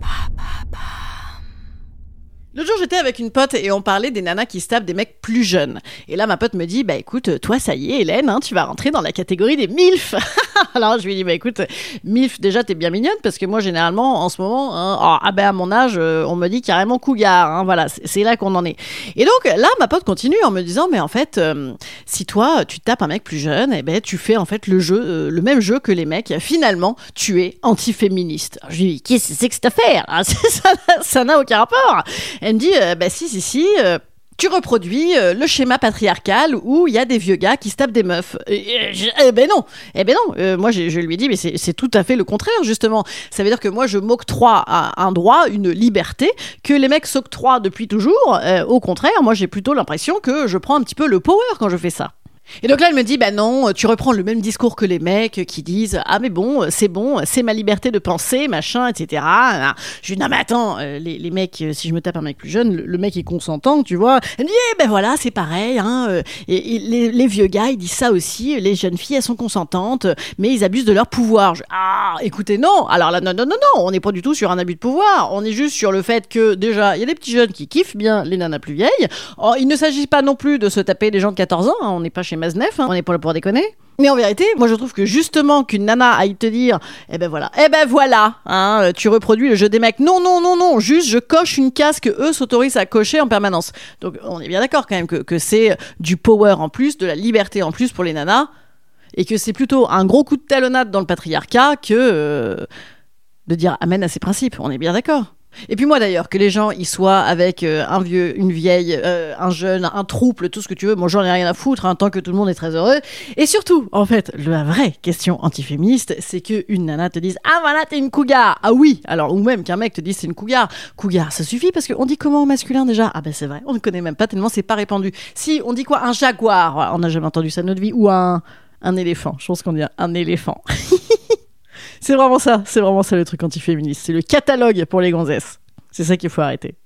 Pop. L'autre jour, j'étais avec une pote et on parlait des nanas qui se tapent des mecs plus jeunes. Et là, ma pote me dit, bah écoute, toi, ça y est, Hélène, hein, tu vas rentrer dans la catégorie des MILF. Alors, je lui dis, bah écoute, MILF, déjà, t'es bien mignonne parce que moi, généralement, en ce moment, hein, oh, ah ben à mon âge, euh, on me dit carrément cougar. Hein, voilà, c'est- là qu'on en est. Et donc, là, ma pote continue en me disant, mais en fait, euh, si toi, tu tapes un mec plus jeune, eh ben, tu fais en fait le jeu, euh, le même jeu que les mecs. Finalement, tu es antiféministe. Alors, Je lui dis, qu'est-ce que c'est que cette affaire? N'a- Ça n'a aucun rapport. Elle me dit, euh, bah si, si, si. euh, tu reproduis euh, le schéma patriarcal où il y a des vieux gars qui se tapent des meufs. Eh ben non, eh ben non. Moi, je lui dit, mais c'est tout à fait le contraire, justement. Ça veut dire que moi, je m'octroie un, droit, une liberté que les mecs s'octroient depuis toujours. Au contraire, moi, j'ai plutôt l'impression que je prends un petit peu le power quand je fais ça. Et donc là, elle me dit, bah non, tu reprends le même discours que les mecs qui disent, ah mais bon, c'est bon, c'est ma liberté de penser, machin, etc. Je dis, non mais attends, euh, les, mecs, euh, si je me tape un mec plus jeune, le, mec est consentant, tu vois. Elle me dit, eh ben voilà, c'est pareil, hein. euh, Et, les, vieux gars, ils disent ça aussi, les jeunes filles, elles sont consentantes, mais ils abusent de leur pouvoir. Ah, écoutez, non. Alors là, non, non, non, non, on n'est pas du tout sur un abus de pouvoir. On est juste sur le fait que, déjà, il y a des petits jeunes qui kiffent bien les nanas plus vieilles. Il ne s'agit pas non plus de se taper des gens de 14 ans, hein, on n'est pas chez Maznef, hein, on n'est pas là pour déconner. Mais en vérité, moi je trouve que justement qu'une nana aille te dire, eh ben voilà, eh ben voilà, hein, euh, tu reproduis le jeu des mecs. Non, non, non, non, juste je coche une case que eux s'autorisent à cocher en permanence. Donc on est bien d'accord quand même que, que c'est du power en plus, de la liberté en plus pour les nanas, et que c'est plutôt un gros coup de talonnade dans le patriarcat que euh, de dire amen à ces principes. On est bien d'accord. Et puis moi d'ailleurs, que les gens ils soient avec euh, un vieux, une vieille, euh, un jeune, un trouble, tout ce que tu veux, moi j'en ai rien à foutre, hein, tant que tout le monde est très heureux. Et surtout, en fait, la vraie question antiféministe, c'est que une nana te dise ah voilà t'es une cougar, ah oui, alors ou même qu'un mec te dise c'est une cougar, cougar, ça suffit parce qu'on dit comment au masculin déjà? Ah ben c'est vrai, on ne connaît même pas tellement c'est pas répandu. Si on dit quoi? Un jaguar, on n'a jamais entendu ça de notre vie, ou un un éléphant, je pense qu'on dit un éléphant. C'est vraiment ça, c'est vraiment ça le truc antiféministe. C'est le catalogue pour les gonzesses. C'est ça qu'il faut arrêter.